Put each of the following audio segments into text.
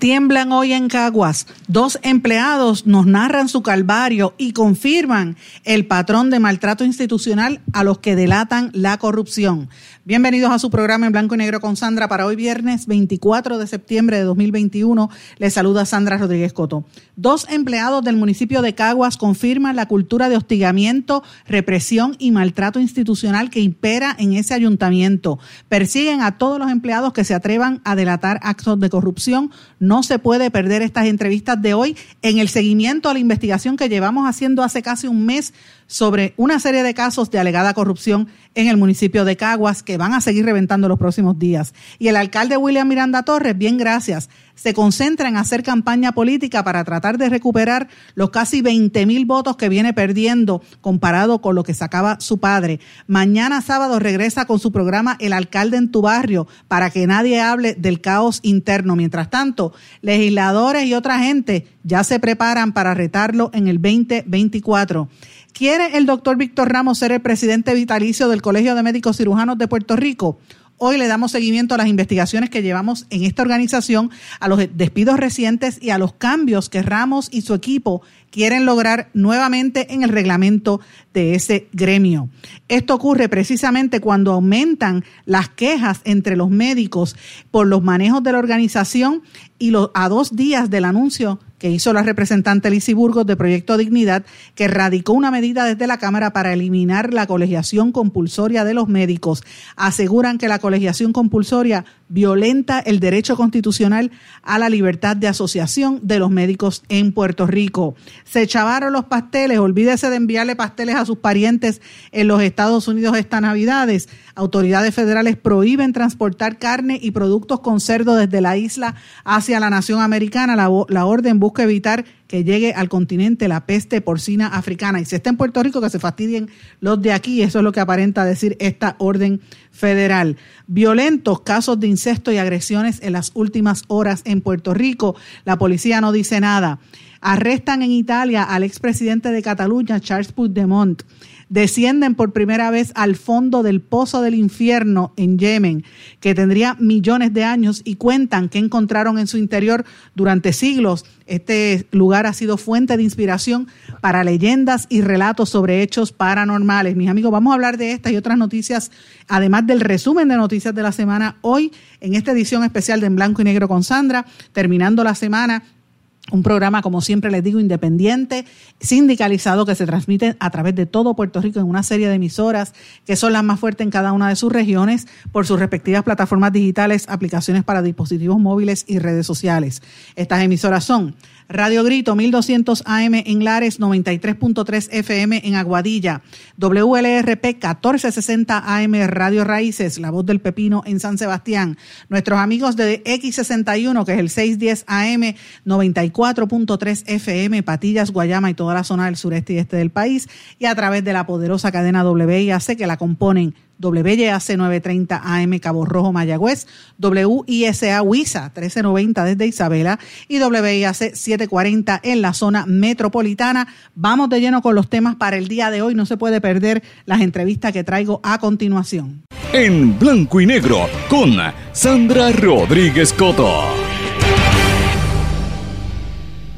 Tiemblan hoy en Caguas. Dos empleados nos narran su calvario y confirman el patrón de maltrato institucional a los que delatan la corrupción. Bienvenidos a su programa en blanco y negro con Sandra para hoy viernes 24 de septiembre de 2021. Les saluda Sandra Rodríguez Coto. Dos empleados del municipio de Caguas confirman la cultura de hostigamiento, represión y maltrato institucional que impera en ese ayuntamiento. Persiguen a todos los empleados que se atrevan a delatar actos de corrupción. Se puede perder estas entrevistas de hoy en el seguimiento a la investigación que llevamos haciendo hace casi un mes sobre una serie de casos de alegada corrupción en el municipio de Caguas que van a seguir reventando los próximos días. Y el alcalde William Miranda Torres, bien gracias, se concentra en hacer campaña política para tratar de recuperar los casi 20 mil votos que viene perdiendo comparado con lo que sacaba su padre. Mañana sábado regresa con su programa El alcalde en tu barrio para que nadie hable del caos interno. Mientras tanto, legisladores y otra gente ya se preparan para retarlo en el 2024. ¿Quiere el doctor Víctor Ramos ser el presidente vitalicio del Colegio de Médicos Cirujanos de Puerto Rico? Hoy le damos seguimiento a las investigaciones que llevamos en esta organización, a los despidos recientes y a los cambios que Ramos y su equipo quieren lograr nuevamente en el reglamento de ese gremio. Esto ocurre precisamente cuando aumentan las quejas entre los médicos por los manejos de la organización y a dos días del anuncio que hizo la representante Lizy Burgos de Proyecto Dignidad, que radicó una medida desde la Cámara para eliminar la colegiación compulsoria de los médicos. Aseguran que la colegiación compulsoria violenta el derecho constitucional a la libertad de asociación de los médicos en Puerto Rico. Se chavaron los pasteles, olvídese de enviarle pasteles a sus parientes en los Estados Unidos esta Navidades. Autoridades federales prohíben transportar carne y productos con cerdo desde la isla hacia la nación americana. La, la orden busca busca evitar que llegue al continente la peste porcina africana. Y si está en Puerto Rico, que se fastidien los de aquí. Eso es lo que aparenta decir esta orden federal. Violentos casos de incesto y agresiones en las últimas horas en Puerto Rico. La policía no dice nada. Arrestan en Italia al expresidente de Cataluña, Charles Puigdemont descienden por primera vez al fondo del pozo del infierno en Yemen, que tendría millones de años y cuentan que encontraron en su interior durante siglos. Este lugar ha sido fuente de inspiración para leyendas y relatos sobre hechos paranormales. Mis amigos, vamos a hablar de estas y otras noticias, además del resumen de noticias de la semana hoy en esta edición especial de En Blanco y Negro con Sandra, terminando la semana un programa, como siempre les digo, independiente, sindicalizado, que se transmite a través de todo Puerto Rico en una serie de emisoras que son las más fuertes en cada una de sus regiones por sus respectivas plataformas digitales, aplicaciones para dispositivos móviles y redes sociales. Estas emisoras son Radio Grito 1200 AM en Lares, 93.3 FM en Aguadilla, WLRP 1460 AM Radio Raíces, La Voz del Pepino en San Sebastián, nuestros amigos de X61 que es el 610 AM 94.3 FM Patillas, Guayama y toda la zona del sureste y este del país y a través de la poderosa cadena WIAC que la componen WYAC 930 AM Cabo Rojo Mayagüez, WISA Huiza 1390 desde Isabela y WIAC 740 en la zona metropolitana. Vamos de lleno con los temas para el día de hoy. No se puede perder las entrevistas que traigo a continuación. En blanco y negro con Sandra Rodríguez Coto.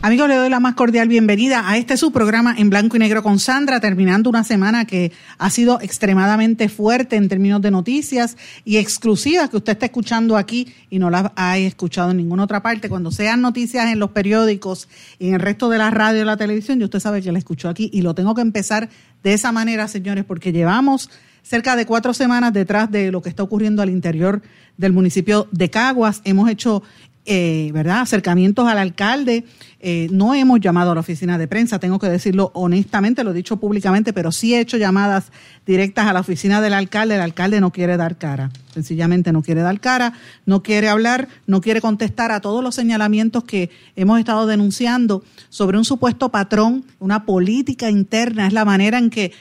Amigos, le doy la más cordial bienvenida a este su programa en blanco y negro con Sandra, terminando una semana que ha sido extremadamente fuerte en términos de noticias y exclusivas que usted está escuchando aquí y no las ha escuchado en ninguna otra parte. Cuando sean noticias en los periódicos y en el resto de la radio y la televisión, y usted sabe que la escuchó aquí y lo tengo que empezar de esa manera, señores, porque llevamos cerca de cuatro semanas detrás de lo que está ocurriendo al interior del municipio de Caguas. Hemos hecho eh, ¿verdad? Acercamientos al alcalde. Eh, no hemos llamado a la oficina de prensa, tengo que decirlo honestamente, lo he dicho públicamente, pero sí he hecho llamadas directas a la oficina del alcalde. El alcalde no quiere dar cara, sencillamente no quiere dar cara, no quiere hablar, no quiere contestar a todos los señalamientos que hemos estado denunciando sobre un supuesto patrón, una política interna, es la manera en que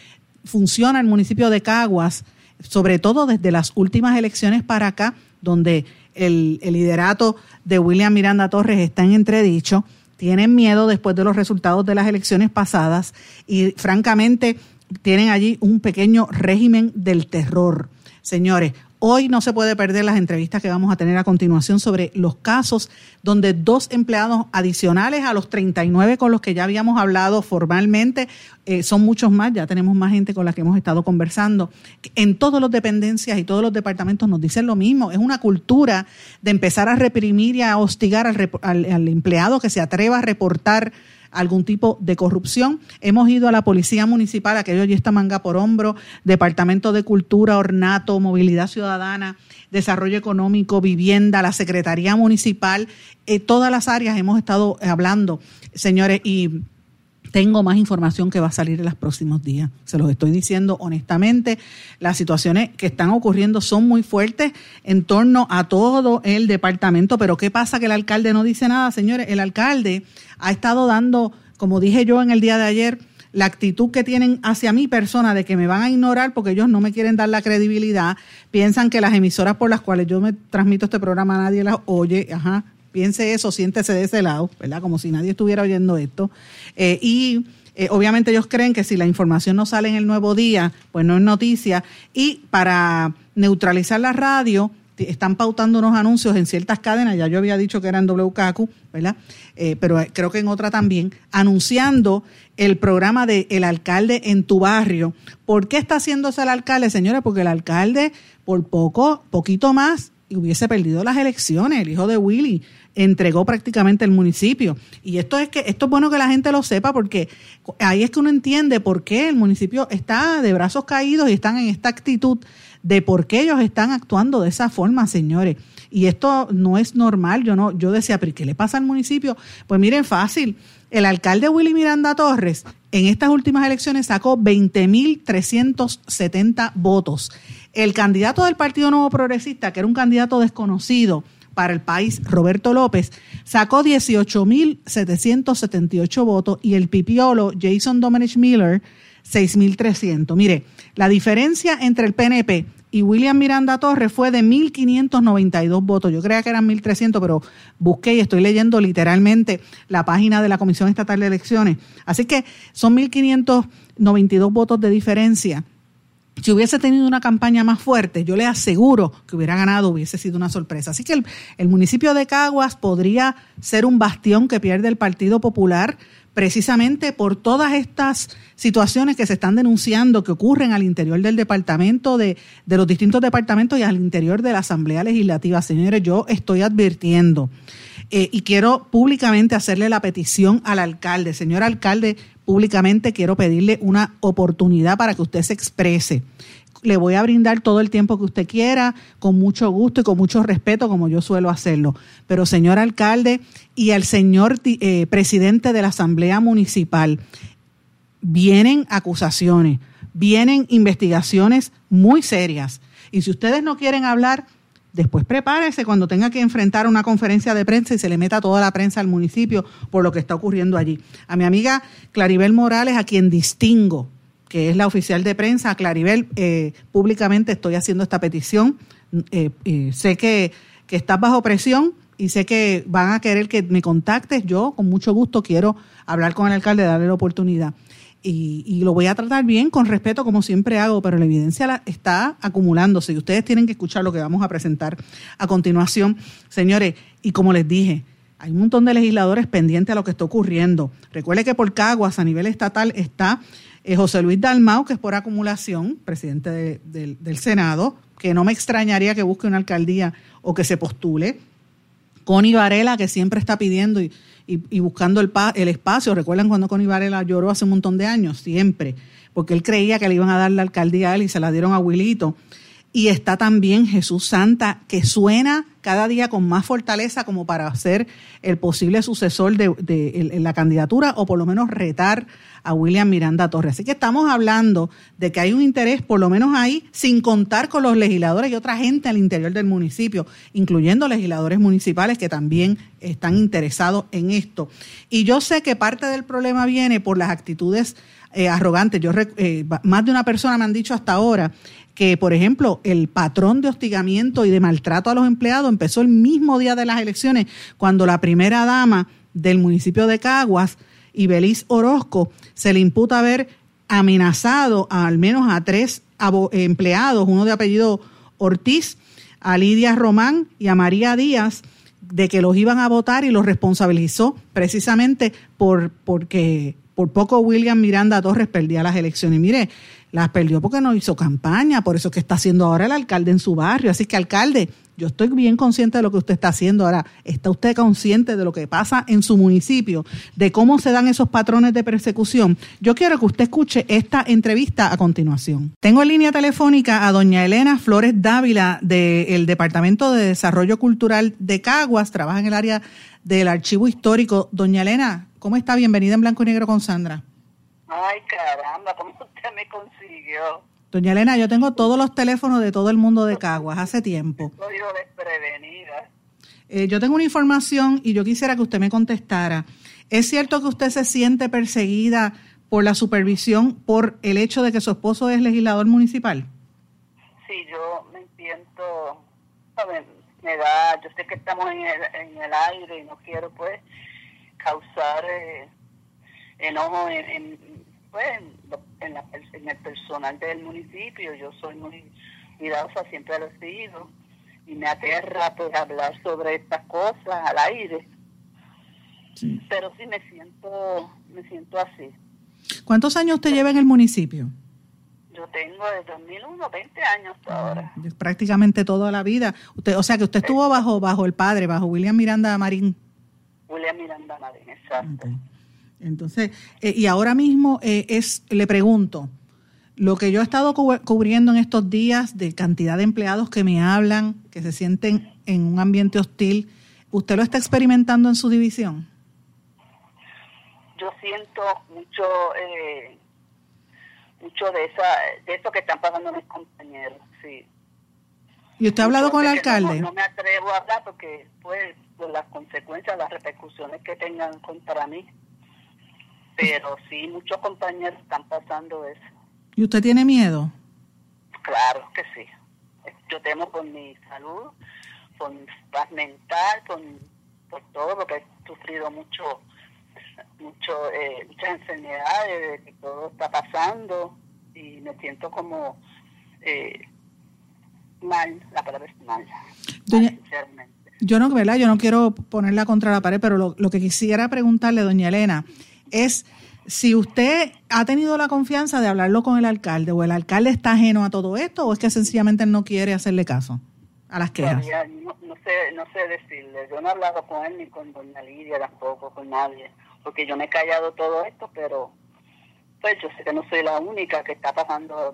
funciona el municipio de Caguas, sobre todo desde las últimas elecciones para acá, donde el, liderato de William Miranda Torres está en entredicho, tienen miedo después de los resultados de las elecciones pasadas y francamente tienen allí un pequeño régimen del terror. Señores, Hoy no se puede perder las entrevistas que vamos a tener a continuación sobre los casos donde dos empleados adicionales a los 39 con los que ya habíamos hablado formalmente, eh, son muchos más, ya tenemos más gente con la que hemos estado conversando. En todas las dependencias y todos los departamentos nos dicen lo mismo, es una cultura de empezar a reprimir y a hostigar al empleado que se atreva a reportar algún tipo de corrupción. Hemos ido a la Policía Municipal, aquello ya está manga por hombro, Departamento de Cultura, Ornato, Movilidad Ciudadana, Desarrollo Económico, Vivienda, la Secretaría Municipal, eh, todas las áreas hemos estado hablando, señores, y tengo más información que va a salir en los próximos días. Se los estoy diciendo honestamente. Las situaciones que están ocurriendo son muy fuertes en torno a todo el departamento. Pero ¿qué pasa que el alcalde no dice nada, señores? El alcalde ha estado dando, como dije yo en el día de ayer, la actitud que tienen hacia mi persona de que me van a ignorar porque ellos no me quieren dar la credibilidad, piensan que las emisoras por las cuales yo me transmito este programa nadie las oye, ajá, piense eso, siéntese de ese lado, ¿verdad? Como si nadie estuviera oyendo esto. Eh, y eh, obviamente ellos creen que si la información no sale en el nuevo día, pues no es noticia. Y para neutralizar la radio, están pautando unos anuncios en ciertas cadenas, ya yo había dicho que eran WKQ, ¿verdad? Eh, pero creo que en otra también, anunciando el programa de El alcalde en tu barrio. ¿Por qué está haciéndose el alcalde, señora? Porque el alcalde, por poco, poquito más, hubiese perdido las elecciones, el hijo de Willy entregó prácticamente el municipio. Y esto es que esto es bueno que la gente lo sepa porque ahí es que uno entiende por qué el municipio está de brazos caídos y están en esta actitud de por qué ellos están actuando de esa forma, señores. Y esto no es normal. Yo no, yo decía, pero ¿qué le pasa al municipio? Pues miren, fácil. El alcalde Willy Miranda Torres en estas últimas elecciones sacó 20.370 votos. El candidato del Partido Nuevo Progresista, que era un candidato desconocido para el país, Roberto López, sacó 18.778 votos y el pipiolo Jason Domenech Miller 6.300. Mire, la diferencia entre el PNP y William Miranda Torres fue de 1.592 votos. Yo creía que eran 1.300, pero busqué y estoy leyendo literalmente la página de la Comisión Estatal de Elecciones. Así que son 1.592 votos de diferencia. Si hubiese tenido una campaña más fuerte, yo le aseguro que hubiera ganado, hubiese sido una sorpresa. Así que el, el municipio de Caguas podría ser un bastión que pierde el Partido Popular precisamente por todas estas situaciones que se están denunciando que ocurren al interior del departamento, de, de, los distintos departamentos y al interior de la Asamblea Legislativa. Señores, yo estoy advirtiendo eh, y quiero públicamente hacerle la petición al alcalde. Señor alcalde, públicamente quiero pedirle una oportunidad para que usted se exprese le voy a brindar todo el tiempo que usted quiera, con mucho gusto y con mucho respeto, como yo suelo hacerlo. Pero, señor alcalde y al señor eh, presidente de la Asamblea Municipal, vienen acusaciones, vienen investigaciones muy serias. Y si ustedes no quieren hablar, después prepárese cuando tenga que enfrentar una conferencia de prensa y se le meta toda la prensa al municipio por lo que está ocurriendo allí. A mi amiga Claribel Morales, a quien distingo, que es la oficial de prensa, Claribel, eh, públicamente estoy haciendo esta petición. Eh, eh, sé que, que estás bajo presión y sé que van a querer que me contactes. Yo, con mucho gusto, quiero hablar con el alcalde, darle la oportunidad. Y, y, lo voy a tratar bien, con respeto, como siempre hago, pero la evidencia la, está acumulándose y ustedes tienen que escuchar lo que vamos a presentar a continuación. Señores, y como les dije, hay un montón de legisladores pendientes a lo que está ocurriendo. Recuerde que por Caguas, a nivel estatal, está eh, José Luis Dalmau, que es por acumulación, presidente del Senado, que no me extrañaría que busque una alcaldía o que se postule. Connie Varela, que siempre está pidiendo y, buscando el, el, espacio. ¿Recuerdan cuando Connie Varela lloró hace un montón de años? Siempre, porque él creía que le iban a dar la alcaldía a él y se la dieron a Wilito. Y está también Jesús Santa, que suena cada día con más fortaleza como para ser el posible sucesor de, la candidatura o por lo menos retar a William Miranda Torres. Así que estamos hablando de que hay un interés, por lo menos ahí, sin contar con los legisladores y otra gente al interior del municipio, incluyendo legisladores municipales que también están interesados en esto. Y yo sé que parte del problema viene por las actitudes eh, arrogantes. Yo, eh, más de una persona me han dicho hasta ahora que, por ejemplo, el patrón de hostigamiento y de maltrato a los empleados empezó el mismo día de las elecciones, cuando la primera dama del municipio de Caguas, Ibeliz Orozco, se le imputa haber amenazado a, al menos a tres empleados, uno de apellido Ortiz, a Lidia Román y a María Díaz, de que los iban a votar y los responsabilizó precisamente por porque por poco William Miranda Torres perdía las elecciones. Y mire, las perdió porque no hizo campaña, por eso es que está haciendo ahora el alcalde en su barrio. Así que, alcalde, yo estoy bien consciente de lo que usted está haciendo ahora. ¿Está usted consciente de lo que pasa en su municipio, de cómo se dan esos patrones de persecución? Yo quiero que usted escuche esta entrevista a continuación. Tengo en línea telefónica a doña Elena Flores Dávila del Departamento de Desarrollo Cultural de Caguas, trabaja en el área del Archivo Histórico. Doña Elena, ¿cómo está? Bienvenida en Blanco y Negro con Sandra. Ay, caramba, ¿cómo usted me Doña Elena, yo tengo todos los teléfonos de todo el mundo de Caguas hace tiempo. Estoy desprevenida. Eh, yo tengo una información y yo quisiera que usted me contestara. ¿Es cierto que usted se siente perseguida por la supervisión por el hecho de que su esposo es legislador municipal? Sí, yo me siento, me da, yo sé que estamos en el, en el aire y no quiero pues causar eh, enojo en, pues, en, la, en, el personal del municipio. Yo soy muy cuidadosa, siempre lo he sido. Y me aterra pues hablar sobre estas cosas al aire. Pero sí me siento, me siento así. ¿Cuántos años usted lleva en el municipio? Yo tengo desde 2001, 20 años ahora. Prácticamente toda la vida. Usted, o sea que usted estuvo bajo bajo el padre, bajo William Miranda Marín. William Miranda Marín, exacto. Entonces, eh, y ahora mismo eh, es, le pregunto, lo que yo he estado cubriendo en estos días de cantidad de empleados que me hablan, que se sienten en un ambiente hostil, ¿usted lo está experimentando en su división? Yo siento mucho, eh, mucho de esa, de eso que están pasando mis compañeros, sí. ¿Y usted ha hablado con el alcalde? No, me atrevo a hablar porque, pues, por las consecuencias, las repercusiones que tengan contra mí pero sí, muchos compañeros están pasando eso. ¿Y usted tiene miedo? Claro que sí. Yo temo por mi salud, por mi paz mental, por, por todo, porque he sufrido mucho, mucho eh, muchas enfermedades, que todo está pasando y me siento como eh, mal, la palabra es mal, Doña, Yo no, ¿verdad? Yo no quiero ponerla contra la pared, pero lo, lo que quisiera preguntarle, doña Elena, es si usted ha tenido la confianza de hablarlo con el alcalde o el alcalde está ajeno a todo esto o es que sencillamente no quiere hacerle caso a las quejas. No, no, sé, no sé decirle. Yo no he hablado con él ni con doña Lidia tampoco, con nadie, porque yo me he callado todo esto, pero pues yo sé que no soy la única que está pasando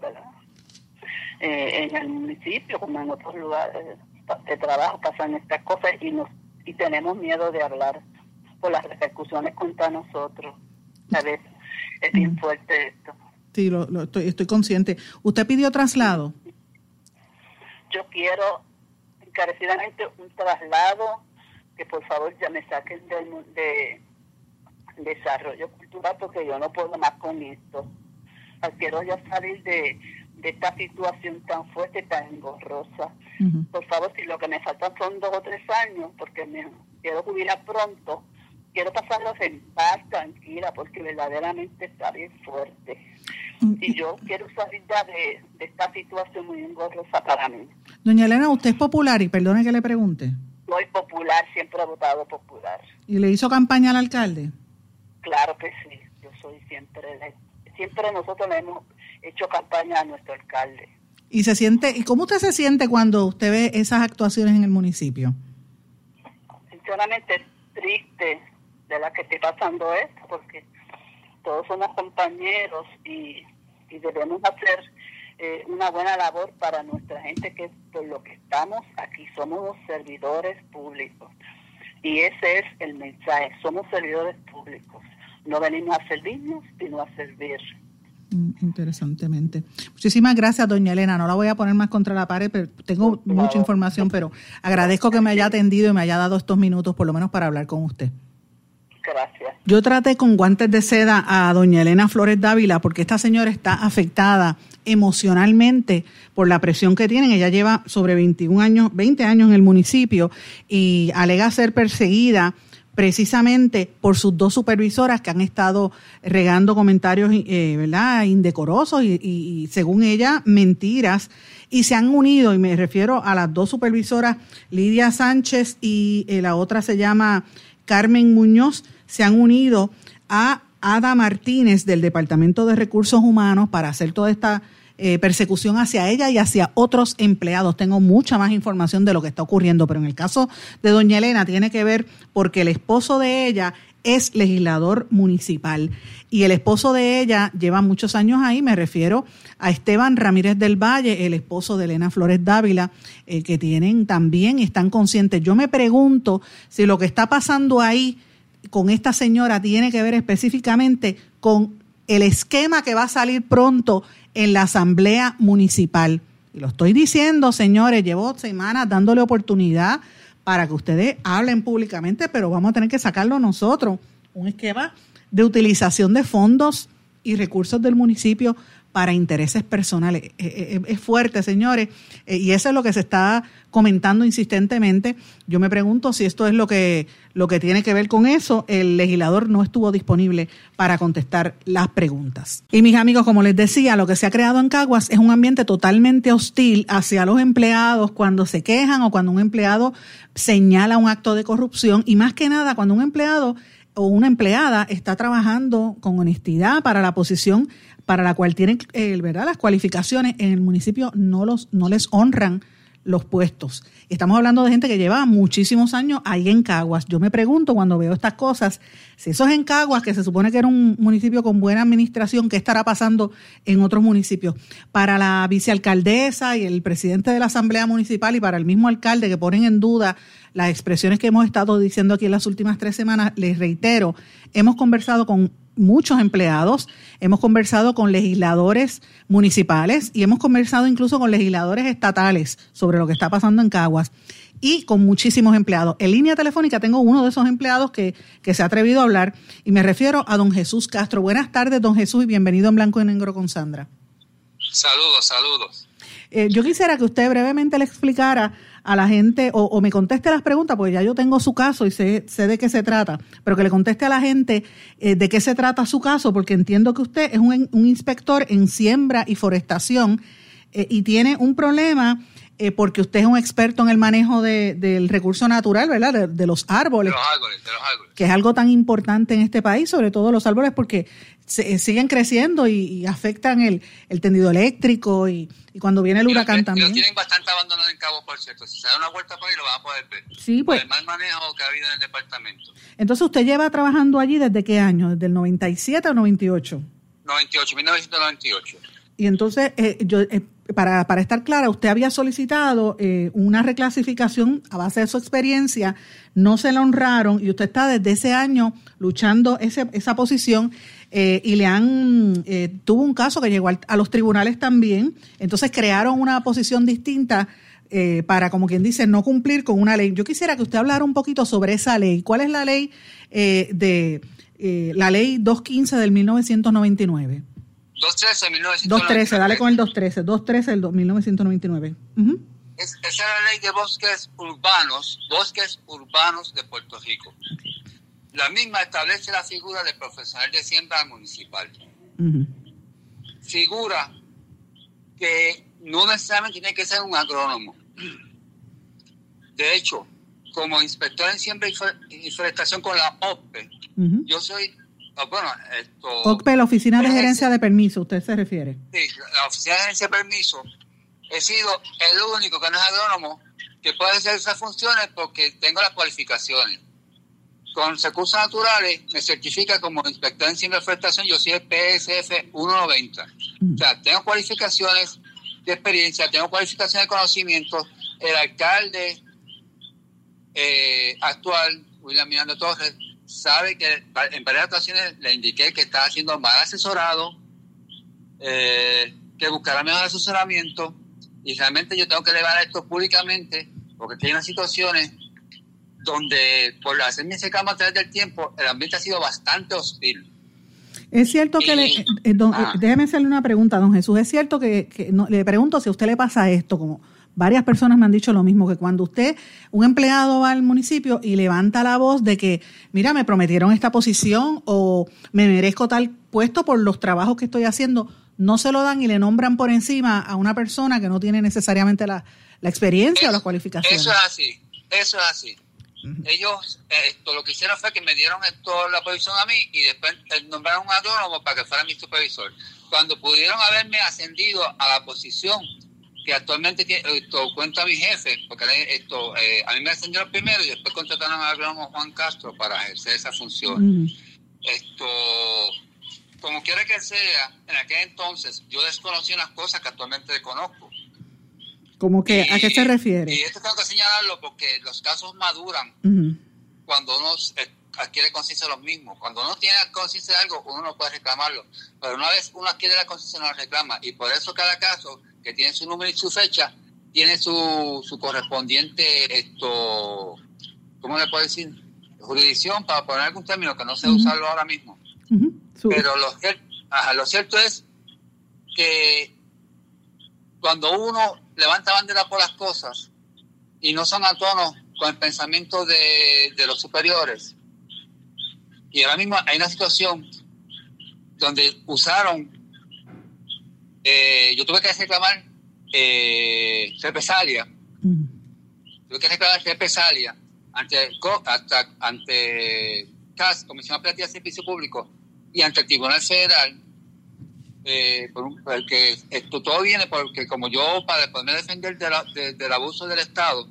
eh, en el municipio, como en otros lugares de trabajo pasan estas cosas y nos y tenemos miedo de hablar por las repercusiones contra nosotros. ¿Sabes? Es bien fuerte esto. Sí, lo, estoy, estoy consciente. ¿Usted pidió traslado? Yo quiero encarecidamente un traslado que por favor ya me saquen del de desarrollo cultural porque yo no puedo más con esto. Quiero ya salir de, de esta situación tan fuerte, tan engorrosa. Por favor, si lo que me faltan son dos o tres años, porque me quiero jubilar pronto, quiero pasarlos en paz, tranquila, porque verdaderamente está bien fuerte. Mm. Y yo quiero salir de, esta situación muy engorrosa para mí. Doña Elena, ¿usted es popular? Y perdone que le pregunte. Soy popular, siempre he votado popular. ¿Y le hizo campaña al alcalde? Claro que sí, yo soy siempre, siempre nosotros le hemos hecho campaña a nuestro alcalde. ¿Y se siente, y cómo usted se siente cuando usted ve esas actuaciones en el municipio? Sinceramente, triste, de la que esté pasando esto, porque todos somos compañeros y, debemos hacer eh, una buena labor para nuestra gente que por lo que estamos aquí somos los servidores públicos. Y ese es el mensaje, somos servidores públicos. No venimos a servirnos, sino a servir. Mm, interesantemente. Muchísimas gracias, doña Elena. No la voy a poner más contra la pared, pero tengo mucha información, pero agradezco que me haya atendido y me haya dado estos minutos, por lo menos, para hablar con usted. Yo traté con guantes de seda a doña Elena Flores Dávila porque esta señora está afectada emocionalmente por la presión que tienen. Ella lleva sobre 21 años, 20 años en el municipio y alega ser perseguida precisamente por sus dos supervisoras que han estado regando comentarios eh, ¿verdad? indecorosos y, según ella, mentiras. Y se han unido, y me refiero a las dos supervisoras, Lidia Sánchez y eh, la otra se llama Carmen Muñoz, se han unido a Ada Martínez del Departamento de Recursos Humanos para hacer toda esta eh, persecución hacia ella y hacia otros empleados. Tengo mucha más información de lo que está ocurriendo, pero en el caso de doña Elena tiene que ver porque el esposo de ella es legislador municipal y el esposo de ella lleva muchos años ahí, me refiero a Esteban Ramírez del Valle, el esposo de Elena Flores Dávila, eh, que tienen también, están conscientes. Yo me pregunto si lo que está pasando ahí con esta señora tiene que ver específicamente con el esquema que va a salir pronto en la Asamblea Municipal. Y lo estoy diciendo, señores, llevo semanas dándole oportunidad para que ustedes hablen públicamente, pero vamos a tener que sacarlo nosotros. Un esquema de utilización de fondos y recursos del municipio para intereses personales. Eh, eh, eh, es fuerte, señores, y eso es lo que se está comentando insistentemente. Yo me pregunto si esto es lo que, lo que tiene que ver con eso. El legislador no estuvo disponible para contestar las preguntas. Y mis amigos, como les decía, lo que se ha creado en Caguas es un ambiente totalmente hostil hacia los empleados cuando se quejan o cuando un empleado señala un acto de corrupción y más que nada cuando un empleado o una empleada está trabajando con honestidad para la posición para la cual tienen eh, ¿verdad? las cualificaciones en el municipio no, los, no les honran los puestos. Estamos hablando de gente que lleva muchísimos años ahí en Caguas. Yo me pregunto cuando veo estas cosas, si eso es en Caguas, que se supone que era un municipio con buena administración, ¿qué estará pasando en otros municipios? Para la vicealcaldesa y el presidente de la Asamblea Municipal y para el mismo alcalde que ponen en duda las expresiones que hemos estado diciendo aquí en las últimas tres semanas, les reitero, hemos conversado con muchos empleados, hemos conversado con legisladores municipales y hemos conversado incluso con legisladores estatales sobre lo que está pasando en Caguas y con muchísimos empleados. En línea telefónica tengo uno de esos empleados que, que se ha atrevido a hablar y me refiero a don Jesús Castro. Buenas tardes, don Jesús, y bienvenido en Blanco y Negro con Sandra. Saludos, saludos. Eh, yo quisiera que usted brevemente le explicara a la gente o, me conteste las preguntas, porque ya yo tengo su caso y sé, sé de qué se trata, pero que le conteste a la gente eh, de qué se trata su caso, porque entiendo que usted es un, inspector en siembra y forestación eh, y tiene un problema eh, porque usted es un experto en el manejo del recurso natural, ¿verdad? De, los árboles. De los árboles, de los árboles. Que es algo tan importante en este país, sobre todo los árboles, porque se, siguen creciendo y, afectan el, tendido eléctrico y, cuando viene el huracán también. Lo tienen bastante abandonado en Cabo, por cierto. Si se da una vuelta por ahí lo van a poder ver. Sí, pues. el mal manejo que ha habido en el departamento. Entonces, ¿usted lleva trabajando allí desde qué año? ¿Desde el 97 o 98? 98, 1998. Y entonces, eh, yo, eh, para, para, estar clara, usted había solicitado eh, una reclasificación a base de su experiencia, no se la honraron y usted está desde ese año luchando ese, esa posición eh, y le han, eh, tuvo un caso que llegó a los tribunales también, entonces crearon una posición distinta para, como quien dice, no cumplir con una ley. Yo quisiera que usted hablara un poquito sobre esa ley. ¿Cuál es la ley de la ley 215 del 1999? 213 1999. 213, dale con el 213. 213 del 1999. esa es la ley de bosques urbanos, bosques urbanos de Puerto Rico. La misma establece la figura de profesional de siembra municipal. Figura que no necesariamente tiene que ser un agrónomo. De hecho, como inspector en siembra y forestación con la OPE, yo soy bueno, esto... OCPE, la Oficina de Gerencia de Permiso, ¿usted se refiere? Sí, la Oficina de Gerencia de Permiso. He sido el único que no es agrónomo que puede hacer esas funciones porque tengo las cualificaciones. Con recursos naturales me certifica como inspector en siembra yo soy el PSF 190. Mm. O sea, tengo cualificaciones, de experiencia, tengo cualificación de conocimiento. El alcalde eh, actual, William Miranda Torres, sabe que en varias ocasiones le indiqué que está haciendo mal asesorado, eh, que buscará mejor asesoramiento y realmente yo tengo que elevar esto públicamente porque hay unas situaciones donde por hacerme ese cambio a través del tiempo el ambiente ha sido bastante hostil. Es cierto que, le, eh, eh, ah. déjeme hacerle una pregunta, don Jesús, es cierto que, le pregunto si a usted le pasa esto, como varias personas me han dicho lo mismo, que cuando usted, un empleado va al municipio y levanta la voz de que, mira, me prometieron esta posición o me merezco tal puesto por los trabajos que estoy haciendo, no se lo dan y le nombran por encima a una persona que no tiene necesariamente la, experiencia o las cualificaciones. Eso es así, eso es así. Ellos esto lo que hicieron fue que me dieron esto la posición a mí y después nombraron un agrónomo para que fuera mi supervisor. Cuando pudieron haberme ascendido a la posición que actualmente esto, cuenta mi jefe, porque esto eh, a mí me ascendieron primero y después contrataron agrónomo Juan Castro para ejercer esa función. Esto, como quiera que sea, en aquel entonces yo desconocí unas cosas que actualmente conozco. ¿Cómo que, ¿A qué se refiere? Y esto tengo que señalarlo porque los casos maduran cuando uno adquiere conciencia de los mismos. Cuando uno tiene conciencia de algo, uno no puede reclamarlo. Pero una vez uno adquiere la conciencia, no lo reclama. Y por eso cada caso que tiene su número y su fecha, tiene su, su correspondiente, esto, ¿cómo le puedo decir? Jurisdicción, para poner algún término que no sé usarlo ahora mismo. Pero lo, lo cierto es que cuando uno levanta bandera por las cosas y no son a tono con el pensamiento de, los superiores. Y ahora mismo hay una situación donde usaron, eh, yo tuve que reclamar eh, represalia, mm. tuve que reclamar represalia ante, hasta, ante CAS, Comisión Operativa de Servicio Público, y ante el Tribunal Federal eh, porque esto todo viene porque como yo para poderme defender del abuso del Estado,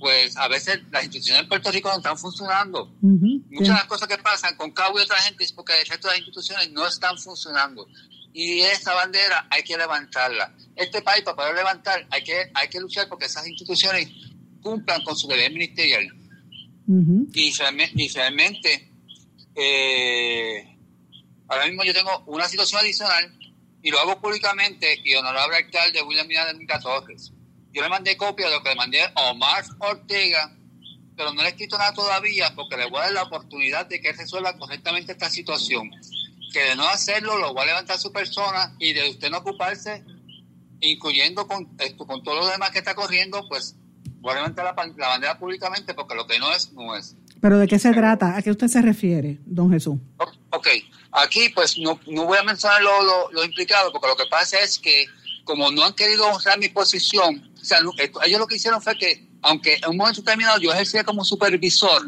pues a veces las instituciones en Puerto Rico no están funcionando. Muchas de las cosas que pasan con Cabo y otra gente es porque el resto de las instituciones no están funcionando. Y esa bandera hay que levantarla. Este país para poder levantar hay que, hay que luchar porque esas instituciones cumplan con su deber ministerial. Y, realmente, eh, ahora mismo yo tengo una situación adicional y lo hago públicamente y honorable alcalde William Miranda Torres. Yo le mandé copia de lo que le mandé a Omar Ortega, pero no le he escrito nada todavía porque le voy a dar la oportunidad de que resuelva correctamente esta situación. Que de no hacerlo lo voy a levantar su persona y de usted no ocuparse, incluyendo con, esto, con todo lo demás que está corriendo, pues voy a levantar la, la bandera públicamente porque lo que no es, no es. ¿Pero de qué se trata? ¿A qué usted se refiere, don Jesús? Ok, aquí pues no, no voy a mencionar lo, lo, implicado, porque lo que pasa es que como no han querido honrar mi posición, o sea, ellos lo que hicieron fue que, aunque en un momento determinado yo ejercía como supervisor.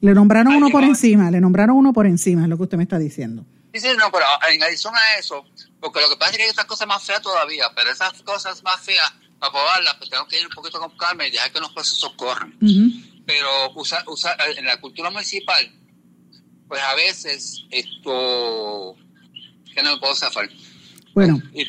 Le nombraron uno por encima, le nombraron uno por encima, es lo que usted me está diciendo. Sí, sí, no, pero en adición a eso, porque lo que pasa es que hay otras cosas más feas todavía, pero esas cosas más feas, para probarlas, pues tengo que ir un poquito con calma y dejar que los procesos corran. Pero usar, usar, en la cultura municipal, pues a veces esto, que no me puedo zafar. Bueno, y,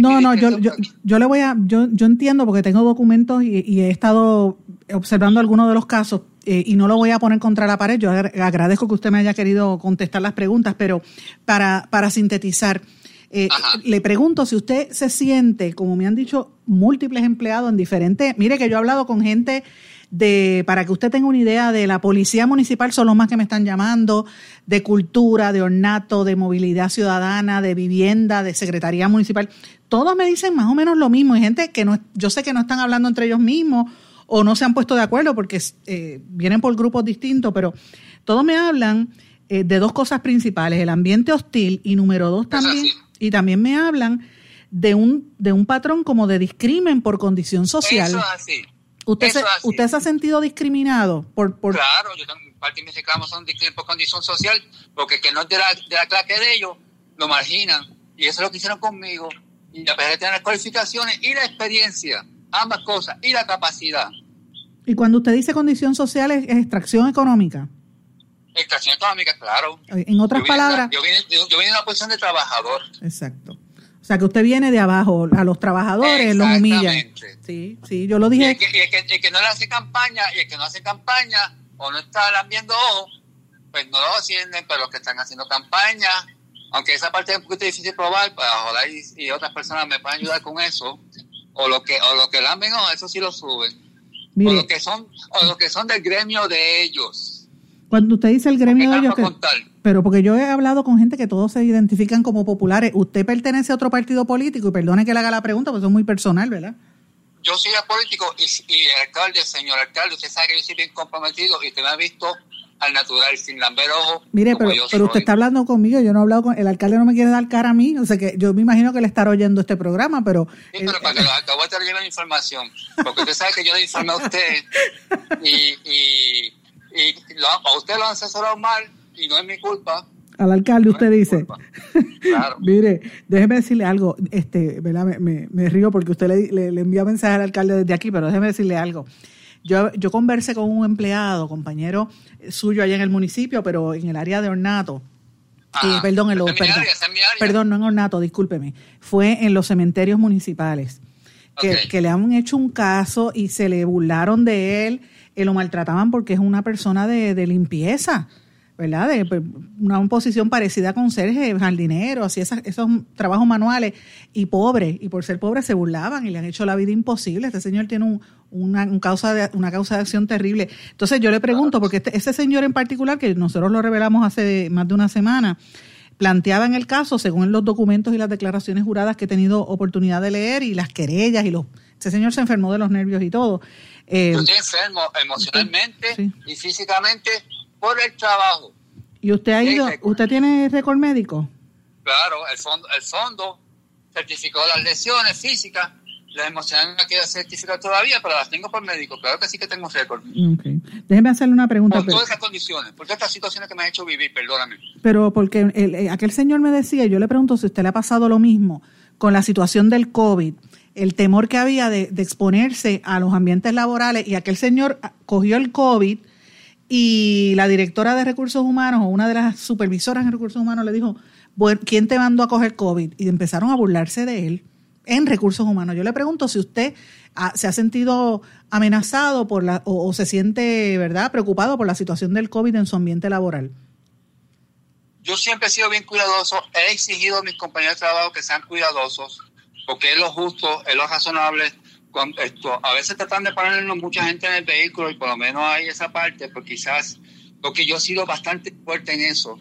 no, no, yo, yo, yo, le voy a, yo, yo entiendo porque tengo documentos y, he estado observando algunos de los casos eh, y no lo voy a poner contra la pared. Yo agradezco que usted me haya querido contestar las preguntas, pero para, para sintetizar, eh, le pregunto si usted se siente, como me han dicho múltiples empleados en diferentes, mire que yo he hablado con gente de, para que usted tenga una idea, de la policía municipal son los más que me están llamando, de cultura, de ornato, de movilidad ciudadana, de vivienda, de secretaría municipal. Todos me dicen más o menos lo mismo. Hay gente que no, yo sé que no están hablando entre ellos mismos o no se han puesto de acuerdo porque eh, vienen por grupos distintos, pero todos me hablan eh, de dos cosas principales, el ambiente hostil y número dos también, y también me hablan de un, de un patrón como de discrimen por condición social. Eso es así. ¿Usted, se, ¿Usted se ha sentido discriminado? por, por... Claro, yo también, parte de mis reclamos son por condición social, porque que no es de la, de la clase de ellos, lo marginan. Y eso es lo que hicieron conmigo. Y a pesar de tener las cualificaciones y la experiencia, ambas cosas, y la capacidad. Y cuando usted dice condición social, ¿es, extracción económica? Extracción económica, claro. En otras palabras... yo, vine, yo, vine, en una posición de trabajador. Exacto. O sea, que usted viene de abajo, a los trabajadores los humilla. Sí, sí, yo lo dije. Y el que, no le hace campaña, y el que no hace campaña, o no está lambiendo pues no lo ascienden, pero los que están haciendo campaña, aunque esa parte es un poquito difícil de probar, pues ojalá y, otras personas me puedan ayudar con eso, o lo que, o lo que lamben, o eso sí lo suben. o lo que son, o lo que son del gremio de ellos. Cuando usted dice el gremio de ellos, pero porque yo he hablado con gente que todos se identifican como populares. ¿Usted pertenece a otro partido político? Y perdone que le haga la pregunta, porque es muy personal, ¿verdad? Yo soy político y, y el alcalde, señor alcalde, usted sabe que yo soy bien comprometido y usted me ha visto al natural, sin lamber ojo. Mire, pero, pero usted está hablando conmigo, yo no he hablado con el alcalde, no me quiere dar cara a mí, o sea que yo me imagino que le estará oyendo este programa, pero. Sí, pero para que lo acabo de traer la información, porque usted sabe que yo le informé a usted y, y, y a usted lo han asesorado mal y no es mi culpa. Al alcalde usted dice. Claro. Mire, déjeme decirle algo, este, ¿verdad? Me, me, río porque usted le, le, le envía mensaje al alcalde desde aquí, pero déjeme decirle algo. Yo, yo conversé con un empleado, compañero suyo allá en el municipio, pero en el área de Ornato. Eh, perdón, en los, perdón, no en Ornato, discúlpeme. Fue en los cementerios municipales. Que, que, le han hecho un caso y se le burlaron de él, y lo maltrataban porque es una persona de, de limpieza. ¿Verdad? De pues, una posición parecida con ser jardinero, así esos trabajos manuales, y pobre, y por ser pobre se burlaban y le han hecho la vida imposible. Este señor tiene un, una, causa de, una causa de acción terrible. Entonces yo le pregunto, porque este, ese señor en particular, que nosotros lo revelamos hace más de una semana, planteaba en el caso, según los documentos y las declaraciones juradas que he tenido oportunidad de leer, y las querellas, y los ese señor se enfermó de los nervios y todo. Eh, yo estoy enfermo emocionalmente y físicamente por el trabajo. ¿Y usted ha ido? ¿Usted tiene récord médico? Claro, el fondo, el fondo certificó las lesiones físicas. Las emocionales no queda certificar todavía, pero las tengo por médico. Claro que sí que tengo récord. Okay. Déjeme hacerle una pregunta. Por todas esas condiciones, por todas estas situaciones que me han hecho vivir, perdóname. Pero porque eh, aquel señor me decía, yo le pregunto si a usted le ha pasado lo mismo con la situación del COVID, el temor que había de, de exponerse a los ambientes laborales, y aquel señor cogió el COVID y la directora de recursos humanos o una de las supervisoras de recursos humanos le dijo, ¿quién te mandó a coger COVID? Y empezaron a burlarse de él en recursos humanos. Yo le pregunto si usted se ha sentido amenazado por la, o, se siente verdad preocupado por la situación del COVID en su ambiente laboral. Yo siempre he sido bien cuidadoso. He exigido a mis compañeros de trabajo que sean cuidadosos, porque es lo justo, es lo razonable esto, a veces tratan de ponernos mucha gente en el vehículo y por lo menos hay esa parte, pues quizás, porque yo he sido bastante fuerte en eso,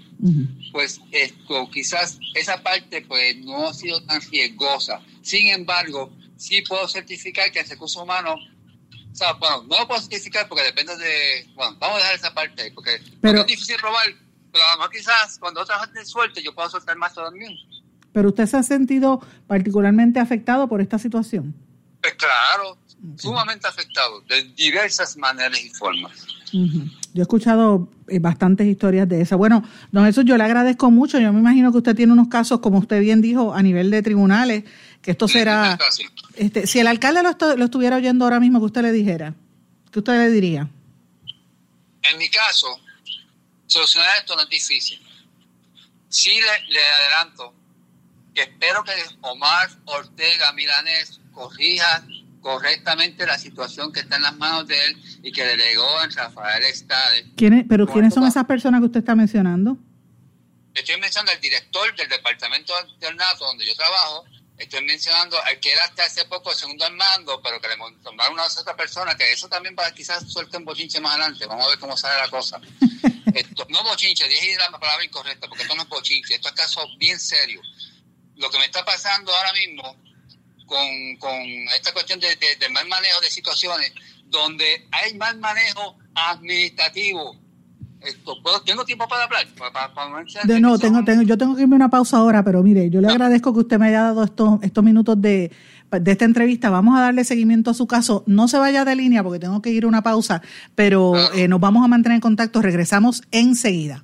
pues esto, quizás esa parte pues no ha sido tan riesgosa. Sin embargo, sí puedo certificar que el recurso humano, o sea, bueno, no lo puedo certificar porque depende de, bueno, vamos a dejar esa parte, porque, pero, es difícil robar, pero a lo mejor quizás cuando otra gente suelte yo puedo soltar más también. Pero usted se ha sentido particularmente afectado por esta situación. Pues claro, sumamente afectado de diversas maneras y formas. Yo he escuchado eh, bastantes historias de esa. Bueno, don Jesús, yo le agradezco mucho. Yo me imagino que usted tiene unos casos, como usted bien dijo, a nivel de tribunales, que esto será... Este, si el alcalde lo, lo, estuviera oyendo ahora mismo, ¿qué usted le dijera? ¿Qué usted le diría? En mi caso, solucionar esto no es difícil. Sí le, le adelanto que espero que Omar Ortega Milanés corrija correctamente la situación que está en las manos de él y que delegó en Rafael Estade. ¿Pero quiénes son esas personas que usted está mencionando? Estoy mencionando al director del departamento del NATO donde yo trabajo, estoy mencionando al que era hasta hace poco segundo al mando, pero que le nombraron una otra persona, que eso también va quizás suelte un bochinche más adelante, vamos a ver cómo sale la cosa. esto, no bochinche, dije la palabra incorrecta, porque esto no es bochinche, esto es caso bien serio. Lo que me está pasando ahora mismo con, con esta cuestión de, mal manejo de situaciones, donde hay mal manejo administrativo. Esto, ¿Tengo tiempo para hablar? de, no, tengo, tengo, yo tengo que irme una pausa ahora, pero mire, yo le agradezco que usted me haya dado estos, estos minutos de, de esta entrevista. Vamos a darle seguimiento a su caso. No se vaya de línea porque tengo que ir a una pausa, pero eh, nos vamos a mantener en contacto. Regresamos enseguida.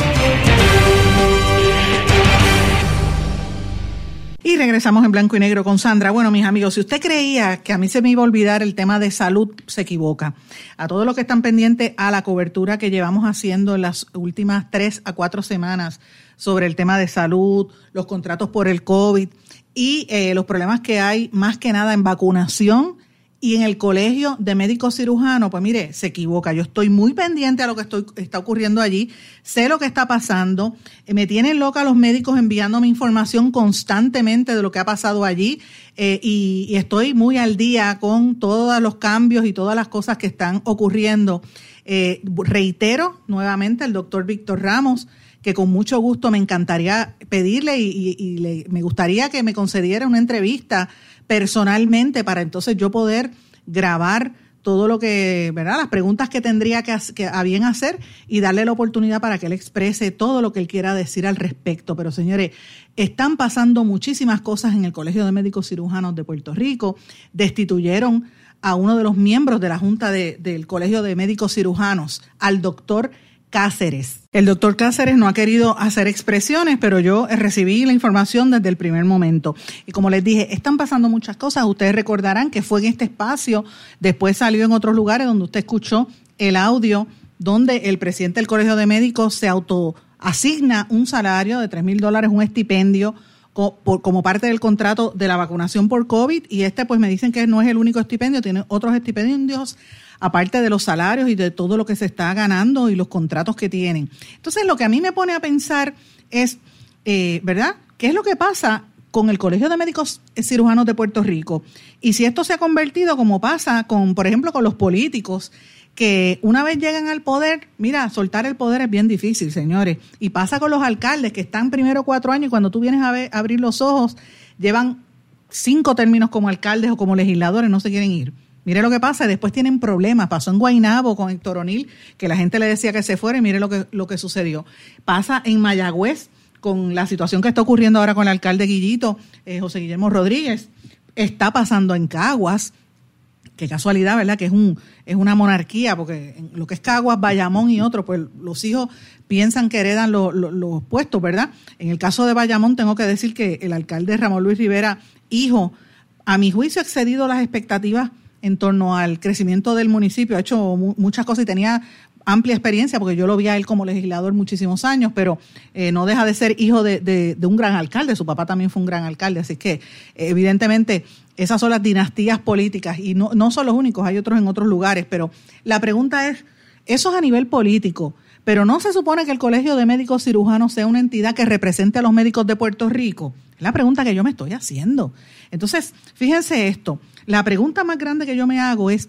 Y regresamos en blanco y negro con Sandra. Bueno, mis amigos, si usted creía que a mí se me iba a olvidar el tema de salud, se equivoca. A todos los que están pendientes a la cobertura que llevamos haciendo en las últimas tres a cuatro semanas sobre el tema de salud, los contratos por el COVID, y eh, los problemas que hay más que nada en vacunación y en el colegio de médicos cirujanos, pues mire, se equivoca. Yo estoy muy pendiente a lo que estoy, está ocurriendo allí, sé lo que está pasando, eh, me tienen loca los médicos enviándome información constantemente de lo que ha pasado allí eh, y, y, estoy muy al día con todos los cambios y todas las cosas que están ocurriendo. reitero nuevamente el doctor Víctor Ramos que con mucho gusto me encantaría pedirle y, me gustaría que me concediera una entrevista personalmente para entonces yo poder grabar todo lo que, ¿verdad? Las preguntas que tendría que, que, bien hacer y darle la oportunidad para que él exprese todo lo que él quiera decir al respecto. Pero señores, están pasando muchísimas cosas en el Colegio de Médicos Cirujanos de Puerto Rico. Destituyeron a uno de los miembros de la Junta del Colegio de Médicos Cirujanos, al doctor Cáceres. El doctor Cáceres no ha querido hacer expresiones, pero yo recibí la información desde el primer momento. Y como les dije, están pasando muchas cosas. Ustedes recordarán que fue en este espacio, después salió en otros lugares donde usted escuchó el audio donde el presidente del Colegio de Médicos se autoasigna un salario de 3 mil dólares, un estipendio como parte del contrato de la vacunación por COVID y este pues me dicen que no es el único estipendio, tiene otros estipendios aparte de los salarios y de todo lo que se está ganando y los contratos que tienen. Entonces, lo que a mí me pone a pensar es, eh, ¿verdad? ¿Qué es lo que pasa con el Colegio de Médicos Cirujanos de Puerto Rico? Y si esto se ha convertido como pasa con, por ejemplo, con los políticos, que una vez llegan al poder, mira, soltar el poder es bien difícil, señores. Y pasa con los alcaldes que están primero cuatro años y cuando tú vienes a, ver, a abrir los ojos, llevan cinco términos como alcaldes o como legisladores, no se quieren ir. Mire lo que pasa, después tienen problemas. Pasó en Guainabo con Héctor O'Neill, que la gente le decía que se fuera y mire lo que, lo que sucedió. Pasa en Mayagüez con la situación que está ocurriendo ahora con el alcalde Guillito, eh, José Guillermo Rodríguez. Está pasando en Caguas. Qué casualidad, ¿verdad? Que es, un, es una monarquía, porque en lo que es Caguas, Bayamón y otro, pues los hijos piensan que heredan los puestos, ¿verdad? En el caso de Bayamón, tengo que decir que el alcalde Ramón Luis Rivera, hijo, a mi juicio ha excedido las expectativas en torno al crecimiento del municipio. Ha hecho muchas cosas y tenía amplia experiencia, porque yo lo vi a él como legislador muchísimos años, pero eh, no deja de ser hijo de, un gran alcalde. Su papá también fue un gran alcalde. Así que, evidentemente, esas son las dinastías políticas y no, no son los únicos, hay otros en otros lugares. Pero la pregunta es, eso es a nivel político. Pero no se supone que el Colegio de Médicos Cirujanos sea una entidad que represente a los médicos de Puerto Rico. Es la pregunta que yo me estoy haciendo. Entonces, fíjense esto. La pregunta más grande que yo me hago es,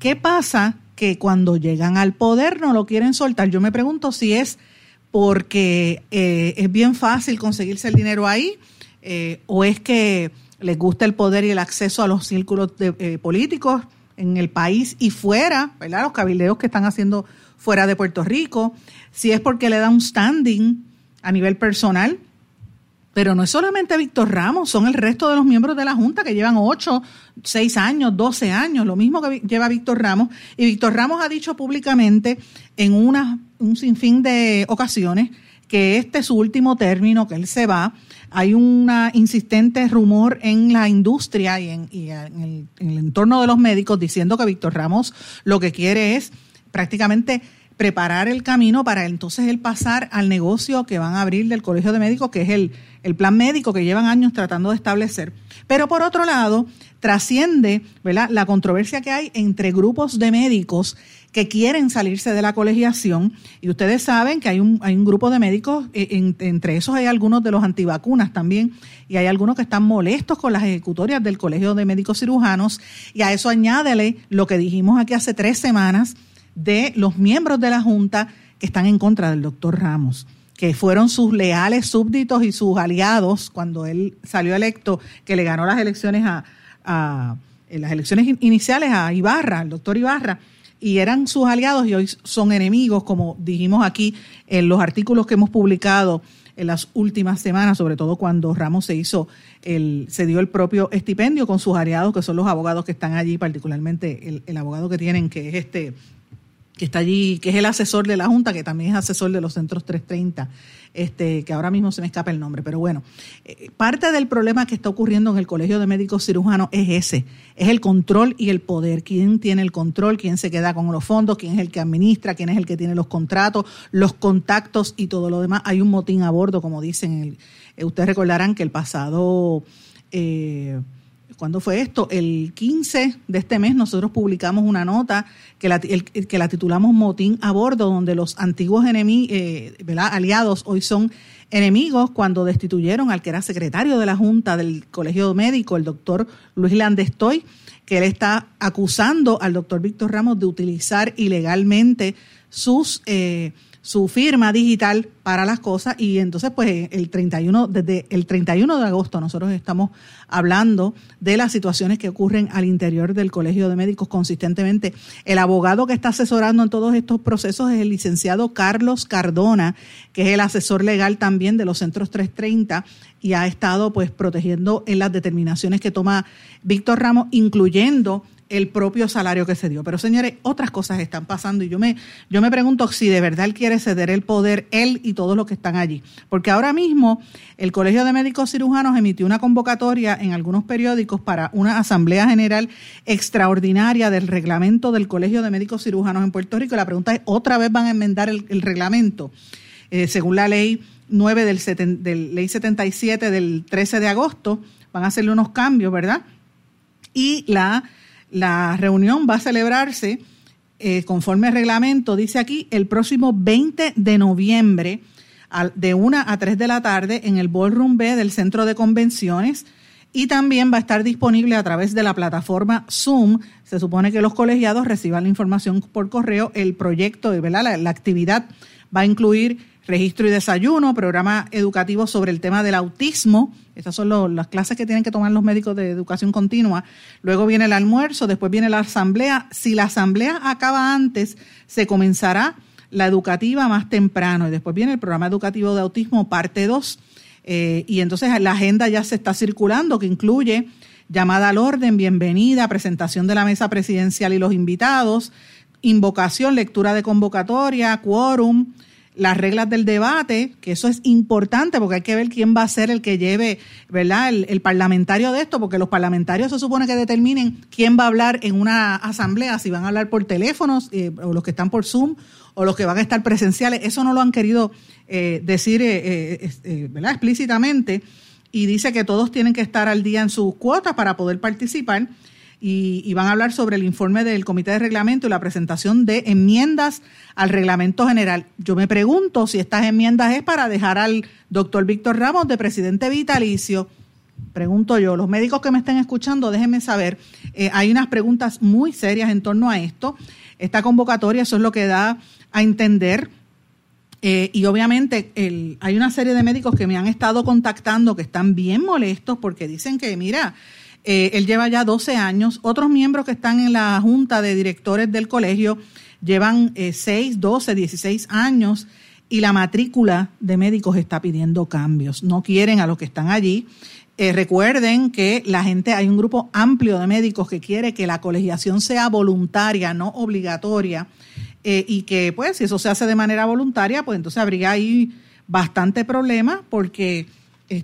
¿qué pasa que cuando llegan al poder no lo quieren soltar? Yo me pregunto si es porque eh, es bien fácil conseguirse el dinero ahí eh, o es que les gusta el poder y el acceso a los círculos eh, políticos en el país y fuera, ¿verdad? Los cabildeos que están haciendo fuera de Puerto Rico, si es porque le da un standing a nivel personal pero no es solamente Víctor Ramos, son el resto de los miembros de la Junta que llevan 8, 6 años, 12 años, lo mismo que lleva Víctor Ramos. Y Víctor Ramos ha dicho públicamente en una, un sinfín de ocasiones que este es su último término, que él se va. Hay un insistente rumor en la industria y, en, el, en el entorno de los médicos diciendo que Víctor Ramos lo que quiere es prácticamente preparar el camino para entonces él pasar al negocio que van a abrir del Colegio de Médicos, que es el, el plan médico que llevan años tratando de establecer. Pero por otro lado, trasciende ¿verdad? la controversia que hay entre grupos de médicos que quieren salirse de la colegiación. Y ustedes saben que hay un, hay un grupo de médicos, eh, entre esos hay algunos de los antivacunas también, y hay algunos que están molestos con las ejecutorias del Colegio de Médicos Cirujanos. Y a eso añádele lo que dijimos aquí hace tres semanas, de los miembros de la Junta que están en contra del doctor Ramos, que fueron sus leales súbditos y sus aliados cuando él salió electo, que le ganó las elecciones a, en las elecciones iniciales a Ibarra, al doctor Ibarra, y eran sus aliados y hoy son enemigos, como dijimos aquí en los artículos que hemos publicado en las últimas semanas, sobre todo cuando Ramos se hizo el, se dio el propio estipendio con sus aliados, que son los abogados que están allí, particularmente el, el abogado que tienen, que es este que está allí, que es el asesor de la Junta, que también es asesor de los centros 330, este, que ahora mismo se me escapa el nombre, pero bueno, eh, parte del problema que está ocurriendo en el Colegio de Médicos Cirujanos es ese, es el control y el poder, quién tiene el control, quién se queda con los fondos, quién es el que administra, quién es el que tiene los contratos, los contactos y todo lo demás. Hay un motín a bordo, como dicen, eh, ustedes recordarán que el pasado... Eh, ¿Cuándo fue esto? El 15 de este mes nosotros publicamos una nota que la, que la titulamos Motín a bordo, donde los antiguos enemigos, eh, aliados hoy son enemigos cuando destituyeron al que era secretario de la Junta del Colegio Médico, el doctor Luis Landestoy, que él está acusando al doctor Víctor Ramos de utilizar ilegalmente sus... Eh, su firma digital para las cosas y entonces pues el 31 desde el 31 de agosto nosotros estamos hablando de las situaciones que ocurren al interior del Colegio de Médicos consistentemente. El abogado que está asesorando en todos estos procesos es el licenciado Carlos Cardona, que es el asesor legal también de los centros 330 y ha estado pues protegiendo en las determinaciones que toma Víctor Ramos incluyendo el propio salario que se dio. Pero señores, otras cosas están pasando y yo me, yo me pregunto si de verdad él quiere ceder el poder, él y todos los que están allí. Porque ahora mismo el Colegio de Médicos Cirujanos emitió una convocatoria en algunos periódicos para una Asamblea General extraordinaria del reglamento del Colegio de Médicos Cirujanos en Puerto Rico. la pregunta es, ¿otra vez van a enmendar el, reglamento? Eh, según la ley 9 del, del ley 77 del 13 de agosto, van a hacerle unos cambios, ¿verdad? Y la la reunión va a celebrarse eh, conforme al reglamento, dice aquí, el próximo 20 de noviembre de 1 a 3 de la tarde en el Ballroom B del Centro de Convenciones y también va a estar disponible a través de la plataforma Zoom. Se supone que los colegiados reciban la información por correo. El proyecto, ¿verdad? la actividad va a incluir registro y desayuno, programa educativo sobre el tema del autismo. Estas son las clases que tienen que tomar los médicos de educación continua. Luego viene el almuerzo, después viene la asamblea. Si la asamblea acaba antes, se comenzará la educativa más temprano y después viene el programa educativo de autismo parte 2. Eh, y entonces la agenda ya se está circulando, que incluye llamada al orden, bienvenida, presentación de la mesa presidencial y los invitados, invocación, lectura de convocatoria, quórum, las reglas del debate, que eso es importante porque hay que ver quién va a ser el que lleve, ¿verdad? El, parlamentario de esto, porque los parlamentarios se supone que determinen quién va a hablar en una asamblea, si van a hablar por teléfonos, eh, o los que están por Zoom, o los que van a estar presenciales. Eso no lo han querido eh, decir, eh, ¿verdad? Explícitamente. Y dice que todos tienen que estar al día en sus cuotas para poder participar y, van a hablar sobre el informe del Comité de Reglamento y la presentación de enmiendas al reglamento general. Yo me pregunto si estas enmiendas es para dejar al doctor Víctor Ramos de presidente vitalicio. Pregunto yo, los médicos que me estén escuchando, déjenme saber. Eh, hay unas preguntas muy serias en torno a esto. Esta convocatoria, eso es lo que da a entender. Eh, y obviamente hay una serie de médicos que me han estado contactando que están bien molestos porque dicen que, mira, eh, él lleva ya 12 años. Otros miembros que están en la junta de directores del colegio llevan 6, 12, 16 años y la matrícula de médicos está pidiendo cambios. No quieren a los que están allí. Eh, recuerden que la gente, hay un grupo amplio de médicos que quiere que la colegiación sea voluntaria, no obligatoria, eh, y que pues si eso se hace de manera voluntaria, pues entonces habría ahí bastante problema porque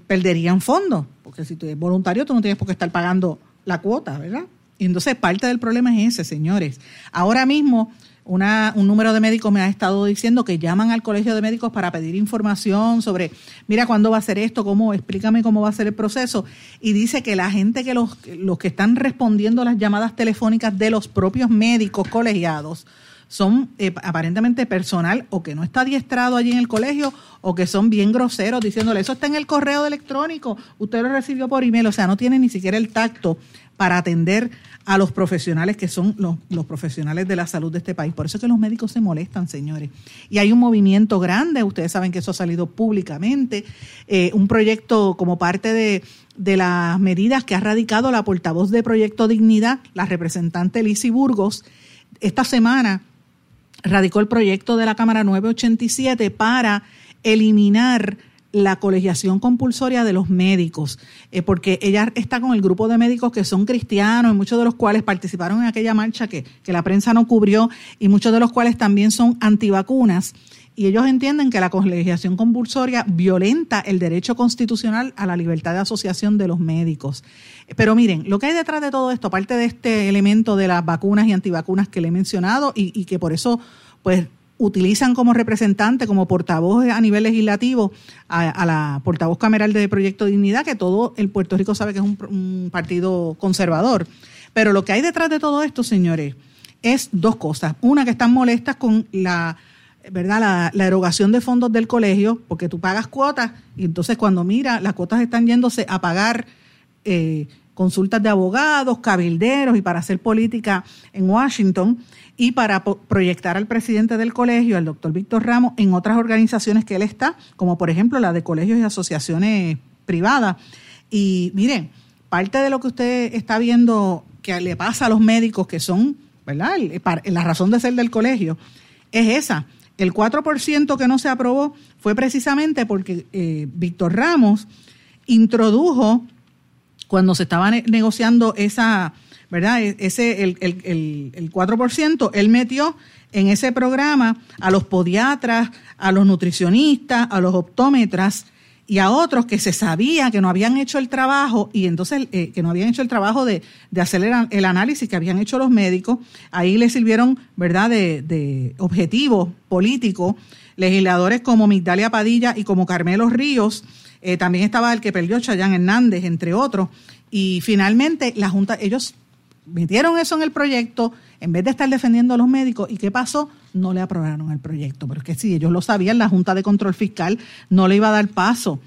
perderían fondos porque si tú eres voluntario, tú no tienes por qué estar pagando la cuota, ¿verdad? Y entonces parte del problema es ese, señores. Ahora mismo, un número de médicos me ha estado diciendo que llaman al colegio de médicos para pedir información sobre, mira, ¿cuándo va a ser esto? ¿Cómo? Explícame cómo va a ser el proceso. Y dice que la gente que los, los que están respondiendo a las llamadas telefónicas de los propios médicos colegiados, son eh, aparentemente personal o que no está adiestrado allí en el colegio o que son bien groseros diciéndole eso está en el correo electrónico, usted lo recibió por email, o sea, no tiene ni siquiera el tacto para atender a los profesionales que son los, profesionales de la salud de este país. Por eso es que los médicos se molestan, señores. Y hay un movimiento grande, ustedes saben que eso ha salido públicamente, eh, un proyecto como parte de, de las medidas que ha radicado la portavoz de Proyecto Dignidad, la representante Lizy Burgos, esta semana radicó el proyecto de la Cámara 987 para eliminar la colegiación compulsoria de los médicos, eh, porque ella está con el grupo de médicos que son cristianos y muchos de los cuales participaron en aquella marcha que, que la prensa no cubrió y muchos de los cuales también son antivacunas y ellos entienden que la colegiación compulsoria violenta el derecho constitucional a la libertad de asociación de los médicos. Pero miren, lo que hay detrás de todo esto, aparte de este elemento de las vacunas y antivacunas que le he mencionado y, que por eso pues utilizan como representante, como portavoz a nivel legislativo a, la portavoz cameral de Proyecto Dignidad, que todo el Puerto Rico sabe que es un partido conservador. Pero lo que hay detrás de todo esto, señores, es dos cosas. Una, que están molestas con la ¿verdad? La, erogación de fondos del colegio, porque tú pagas cuotas y entonces cuando mira, las cuotas están yéndose a pagar eh, consultas de abogados, cabilderos y para hacer política en Washington y para proyectar al presidente del colegio, al doctor Víctor Ramos, en otras organizaciones que él está, como por ejemplo la de colegios y asociaciones privadas. Y miren, parte de lo que usted está viendo que le pasa a los médicos que son, ¿verdad? La razón de ser del colegio es esa el 4% que no se aprobó fue precisamente porque eh, Víctor Ramos introdujo, cuando se estaba negociando esa, ¿verdad? E-, ese, el, el, el 4%, él metió en ese programa a los podiatras, a los nutricionistas, a los optómetras, y a otros que se sabía que no habían hecho el trabajo y entonces eh, que no habían hecho el trabajo de, de hacer el, análisis que habían hecho los médicos, ahí le sirvieron, ¿verdad?, de, de objetivo político legisladores como Migdalia Padilla y como Carmelo Ríos, eh, también estaba el que perdió Chayán Hernández, entre otros, y finalmente la Junta, ellos metieron eso en el proyecto en vez de estar defendiendo a los médicos. ¿Y qué pasó? No le aprobaron el proyecto. Pero es que si ellos lo sabían, la Junta de Control Fiscal no le iba a dar paso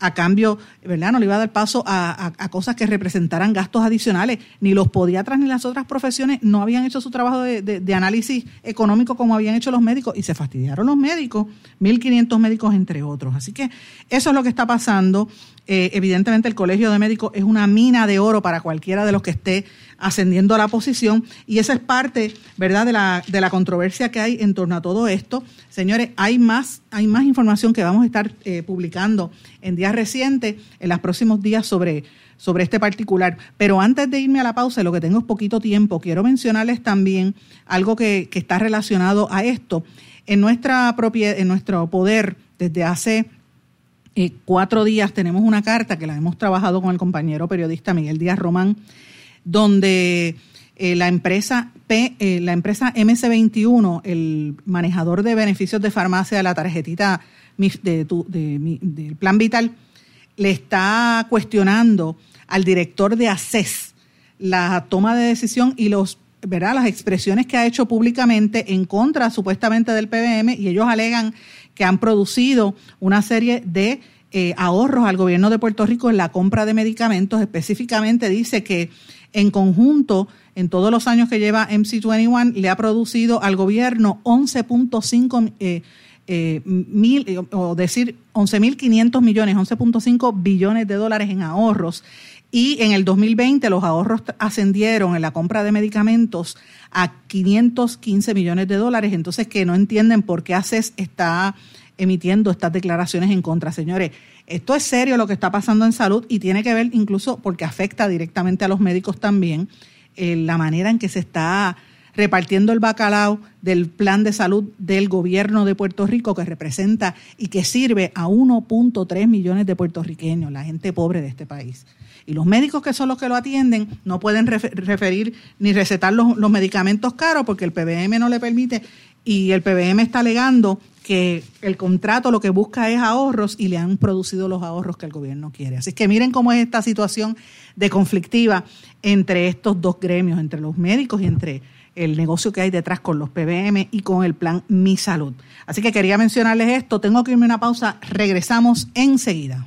a cambio, ¿verdad? No le iba a dar paso a, cosas que representaran gastos adicionales. Ni los podiatras ni las otras profesiones no habían hecho su trabajo de, análisis económico como habían hecho los médicos y se fastidiaron los médicos, 1.500 médicos entre otros. Así que eso es lo que está pasando. Eh, evidentemente el Colegio de Médicos es una mina de oro para cualquiera de los que esté ascendiendo a la posición y esa es parte, ¿verdad?, de la, de la controversia que hay en torno a todo esto. Señores, hay más, hay más información que vamos a estar eh, publicando en días recientes, en los próximos días sobre, sobre este particular. Pero antes de irme a la pausa, lo que tengo es poquito tiempo, quiero mencionarles también algo que, que está relacionado a esto. En, nuestra propiedad, en nuestro poder, desde hace eh, cuatro días tenemos una carta que la hemos trabajado con el compañero periodista Miguel Díaz Román, donde eh, la empresa P, eh, la empresa MC21, el manejador de beneficios de farmacia de la tarjetita de, del Plan Vital, le está cuestionando al director de ACES la toma de decisión y los ¿verdad? las expresiones que ha hecho públicamente en contra supuestamente del PBM y ellos alegan que han producido una serie de eh, ahorros al gobierno de Puerto Rico en la compra de medicamentos. Específicamente dice que en conjunto, en todos los años que lleva MC21, le ha producido al gobierno 11.5 eh, eh, mil, eh, o decir 11.500 millones, 11.5 billones de dólares en ahorros. Y en el 2020 los ahorros ascendieron en la compra de medicamentos a 515 millones de dólares. Entonces, que no entienden por qué ACES está emitiendo estas declaraciones en contra. Señores, esto es serio lo que está pasando en salud y tiene que ver incluso porque afecta directamente a los médicos también eh, la manera en que se está repartiendo el bacalao del plan de salud del gobierno de Puerto Rico que representa y que sirve a 1.3 millones de puertorriqueños, la gente pobre de este país. Y los médicos que son los que lo atienden no pueden referir ni recetar los, los medicamentos caros porque el PBM no le permite y el PBM está alegando que el contrato lo que busca es ahorros y le han producido los ahorros que el gobierno quiere. Así que miren cómo es esta situación de conflictiva entre estos dos gremios, entre los médicos y entre el negocio que hay detrás con los PBM y con el plan Mi Salud. Así que quería mencionarles esto. Tengo que irme a una pausa. Regresamos enseguida.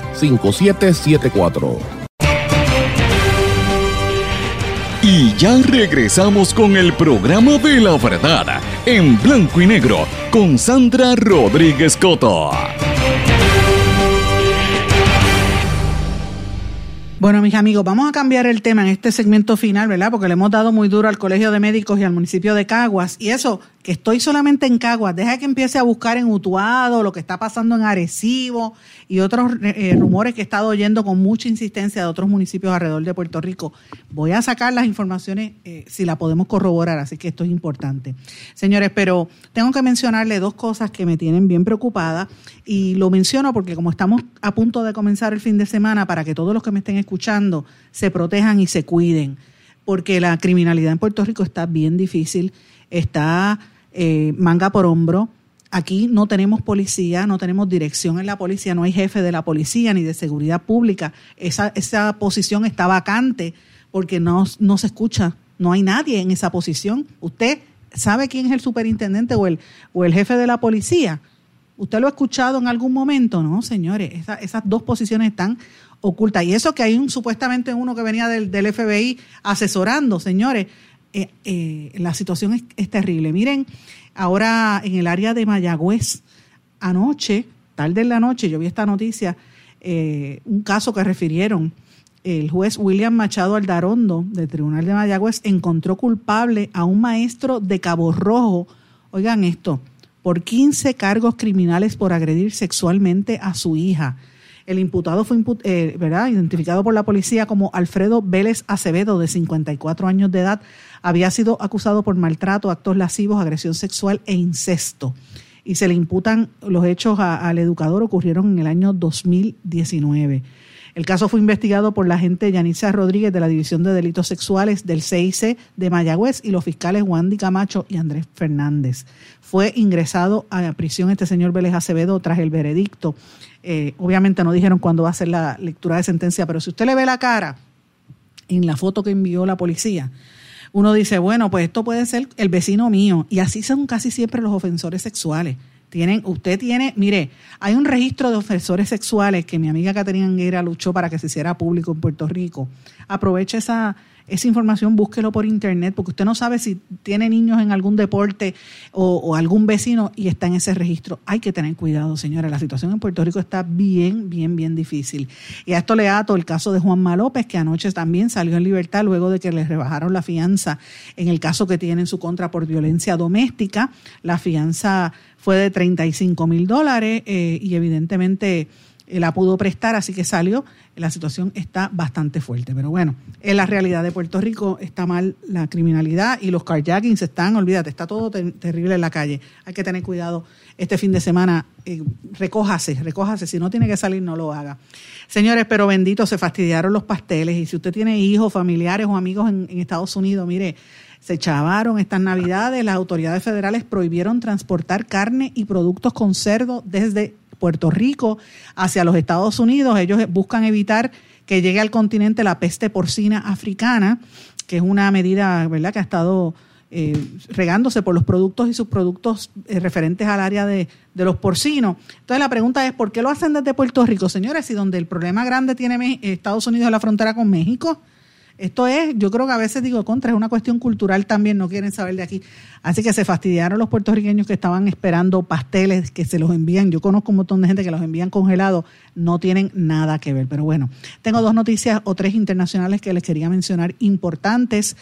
5774 Y ya regresamos con el programa de la verdad en blanco y negro con Sandra Rodríguez Coto. Bueno, mis amigos, vamos a cambiar el tema en este segmento final, ¿verdad? Porque le hemos dado muy duro al Colegio de Médicos y al municipio de Caguas. Y eso, que estoy solamente en Caguas, deja que empiece a buscar en Utuado, lo que está pasando en Arecibo y otros eh, rumores que he estado oyendo con mucha insistencia de otros municipios alrededor de Puerto Rico. Voy a sacar las informaciones eh, si la podemos corroborar, así que esto es importante. Señores, pero tengo que mencionarle dos cosas que me tienen bien preocupada y lo menciono porque como estamos a punto de comenzar el fin de semana, para que todos los que me estén escuchando se protejan y se cuiden, porque la criminalidad en Puerto Rico está bien difícil, está eh, manga por hombro. Aquí no tenemos policía, no tenemos dirección en la policía, no hay jefe de la policía ni de seguridad pública. Esa, esa posición está vacante porque no, no se escucha, no hay nadie en esa posición. ¿Usted sabe quién es el superintendente o el, o el jefe de la policía? ¿Usted lo ha escuchado en algún momento? No, señores, esas dos posiciones están ocultas. Y eso que hay un supuestamente uno que venía del, del FBI asesorando, señores, eh, eh, la situación es, terrible. Miren, ahora en el área de Mayagüez, anoche, tarde en la noche, yo vi esta noticia, eh, un caso que refirieron, el juez William Machado Aldarondo del Tribunal de Mayagüez encontró culpable a un maestro de Cabo Rojo, oigan esto, por 15 cargos criminales por agredir sexualmente a su hija. El imputado fue ¿verdad? identificado por la policía como Alfredo Vélez Acevedo, de 54 años de edad, había sido acusado por maltrato, actos lascivos, agresión sexual e incesto. Y se le imputan los hechos al educador ocurrieron en el año 2019. El caso fue investigado por la agente Yanisa Rodríguez de la División de Delitos Sexuales del CIC de Mayagüez y los fiscales Juan Camacho y Andrés Fernández. Fue ingresado a prisión este señor Vélez Acevedo tras el veredicto. Eh, obviamente no dijeron cuándo va a ser la lectura de sentencia, pero si usted le ve la cara en la foto que envió la policía, uno dice, bueno, pues esto puede ser el vecino mío. Y así son casi siempre los ofensores sexuales. Tienen, usted tiene, mire, hay un registro de ofensores sexuales que mi amiga Caterina Anguera luchó para que se hiciera público en Puerto Rico. Aproveche esa, esa información búsquelo por internet, porque usted no sabe si tiene niños en algún deporte o, algún vecino y está en ese registro. Hay que tener cuidado, señora. La situación en Puerto Rico está bien, bien, bien difícil. Y a esto le ato el caso de Juanma López, que anoche también salió en libertad luego de que le rebajaron la fianza en el caso que tiene en su contra por violencia doméstica. La fianza fue de 35 mil dólares eh, y evidentemente la pudo prestar, así que salió. La situación está bastante fuerte. Pero bueno, en la realidad de Puerto Rico está mal la criminalidad y los carjackings están, olvídate, está todo terrible en la calle. Hay que tener cuidado este fin de semana. Eh, recójase, recójase. Si no tiene que salir, no lo haga. Señores, pero bendito, se fastidiaron los pasteles. Y si usted tiene hijos, familiares o amigos en, en Estados Unidos, mire, se chavaron estas navidades. Las autoridades federales prohibieron transportar carne y productos con cerdo desde Puerto Rico hacia los Estados Unidos. Ellos buscan evitar que llegue al continente la peste porcina africana, que es una medida ¿verdad? que ha estado eh, regándose por los productos y subproductos eh, referentes al área de, los porcinos. Entonces la pregunta es, ¿por qué lo hacen desde Puerto Rico, señores? Si donde el problema grande tiene Estados Unidos es la frontera con México, esto es, yo creo que a veces digo contra, es una cuestión cultural también, no quieren saber de aquí. Así que se fastidiaron los puertorriqueños que estaban esperando pasteles que se los envían. Yo conozco un montón de gente que los envían congelados, no tienen nada que ver. Pero bueno, tengo dos noticias o tres internacionales que les quería mencionar importantes.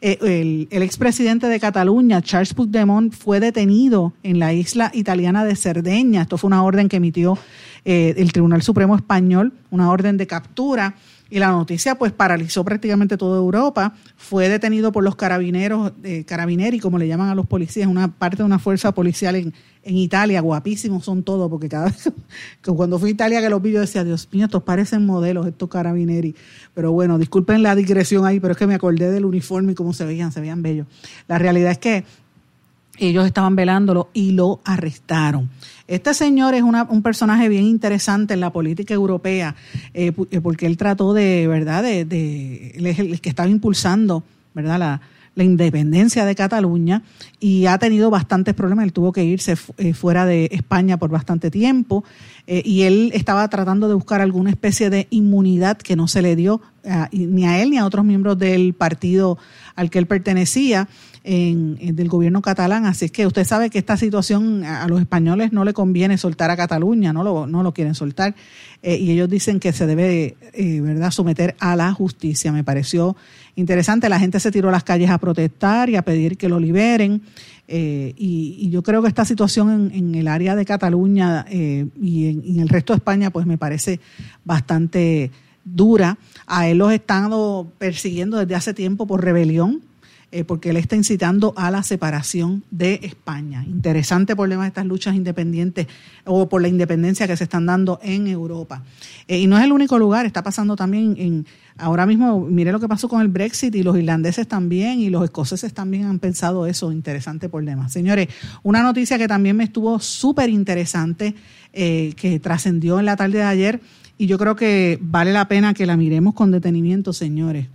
Eh, el, el expresidente de Cataluña, Charles Puigdemont, fue detenido en la isla italiana de Cerdeña. Esto fue una orden que emitió eh, el Tribunal Supremo Español, una orden de captura y la noticia pues paralizó prácticamente toda Europa. Fue detenido por los carabineros, eh, carabineri, como le llaman a los policías, una parte de una fuerza policial en, en Italia, guapísimos son todos, porque cada vez que cuando fui a Italia que los vi yo decía, Dios mío, estos parecen modelos, estos carabineri. Pero bueno, disculpen la digresión ahí, pero es que me acordé del uniforme y cómo se veían, se veían bellos. La realidad es que ellos estaban velándolo y lo arrestaron. Este señor es un personaje bien interesante en la política europea, eh, eh, porque él trató de, ¿verdad?, de, de el que estaba impulsando, ¿verdad?, la, la independencia de Cataluña y ha tenido bastantes problemas. Él tuvo que irse eh, fuera de España por bastante tiempo y él estaba tratando de buscar alguna especie de inmunidad que no se le dio ni a él ni a otros miembros del partido al que él pertenecía en, del gobierno catalán. Así es que usted sabe que esta situación a los españoles no le conviene soltar a Cataluña, no lo, no lo quieren soltar. Eh, y ellos dicen que se debe, eh, ¿verdad?, someter a la justicia. Me pareció interesante. La gente se tiró a las calles a protestar y a pedir que lo liberen. Eh, y, yo creo que esta situación en, el área de Cataluña y en, en, el resto de España, pues me parece bastante dura. A él los están persiguiendo desde hace tiempo por rebelión eh, porque él está incitando a la separación de España. Interesante problema de estas luchas independientes o por la independencia que se están dando en Europa. Eh, y no es el único lugar, está pasando también en, ahora mismo, mire lo que pasó con el Brexit y los irlandeses también y los escoceses también han pensado eso, interesante problema. Señores, una noticia que también me estuvo súper interesante, eh, que trascendió en la tarde de ayer y yo creo que vale la pena que la miremos con detenimiento, señores.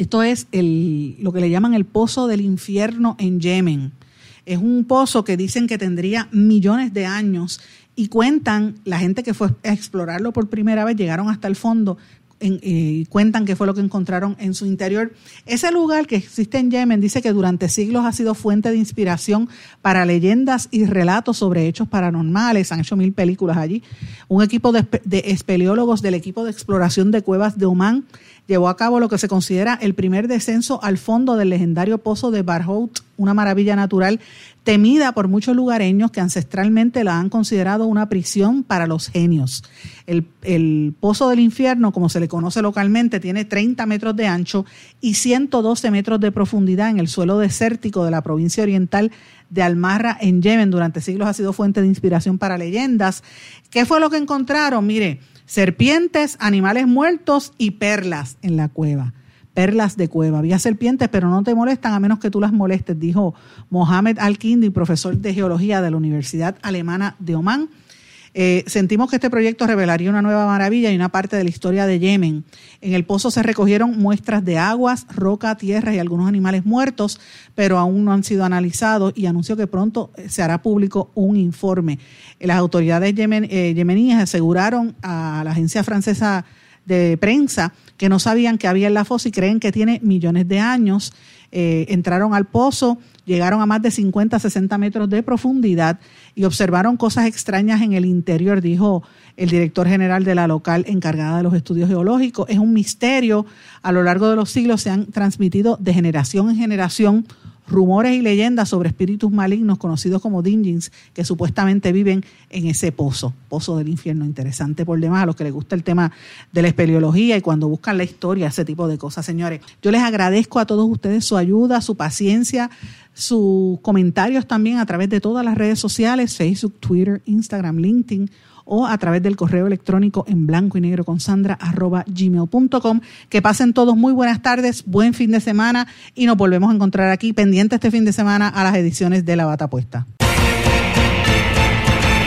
Esto es el, lo que le llaman el pozo del infierno en Yemen. Es un pozo que dicen que tendría millones de años y cuentan, la gente que fue a explorarlo por primera vez, llegaron hasta el fondo, eh, y cuentan qué fue lo que encontraron en su interior. Ese lugar que existe en Yemen dice que durante siglos ha sido fuente de inspiración para leyendas y relatos sobre hechos paranormales. Han hecho mil películas allí. Un equipo de, de espeleólogos del equipo de exploración de cuevas de Oman llevó a cabo lo que se considera el primer descenso al fondo del legendario pozo de Barhout, una maravilla natural temida por muchos lugareños que ancestralmente la han considerado una prisión para los genios. El, Pozo del Infierno, como se le conoce localmente, tiene 30 metros de ancho y 112 metros de profundidad en el suelo desértico de la provincia oriental de Almarra en Yemen. Durante siglos ha sido fuente de inspiración para leyendas. ¿Qué fue lo que encontraron? Mire, serpientes, animales muertos y perlas en la cueva. Perlas de cueva. Había serpientes, pero no te molestan a menos que tú las molestes, dijo Mohamed Al-Kindi, profesor de geología de la Universidad Alemana de Omán. Eh, sentimos que este proyecto revelaría una nueva maravilla y una parte de la historia de Yemen. En el pozo se recogieron muestras de aguas, roca, tierra y algunos animales muertos, pero aún no han sido analizados y anunció que pronto eh, se hará público un informe. Las autoridades eh, yemeníes aseguraron a la agencia francesa de prensa que no sabían que había en la fosa y creen que tiene millones de años. entraron al pozo Llegaron a más de 50, 60 metros de profundidad y observaron cosas extrañas en el interior, dijo el director general de la local encargada de los estudios geológicos. Es un misterio. A lo largo de los siglos se han transmitido de generación en generación rumores y leyendas sobre espíritus malignos conocidos como dinjins que supuestamente viven en ese pozo, pozo del infierno. Interesante por demás a los que les gusta el tema de la espeleología y cuando buscan la historia, ese tipo de cosas, señores. Yo les agradezco a todos ustedes su ayuda, su paciencia, sus comentarios también a través de todas las redes sociales, Facebook, Twitter, Instagram, LinkedIn o a través del correo electrónico en blanco y negro con sandra arroba gmail.com. Que pasen todos muy buenas tardes, buen fin de semana y nos volvemos a encontrar aquí pendiente este fin de semana a las ediciones de La Bata Puesta.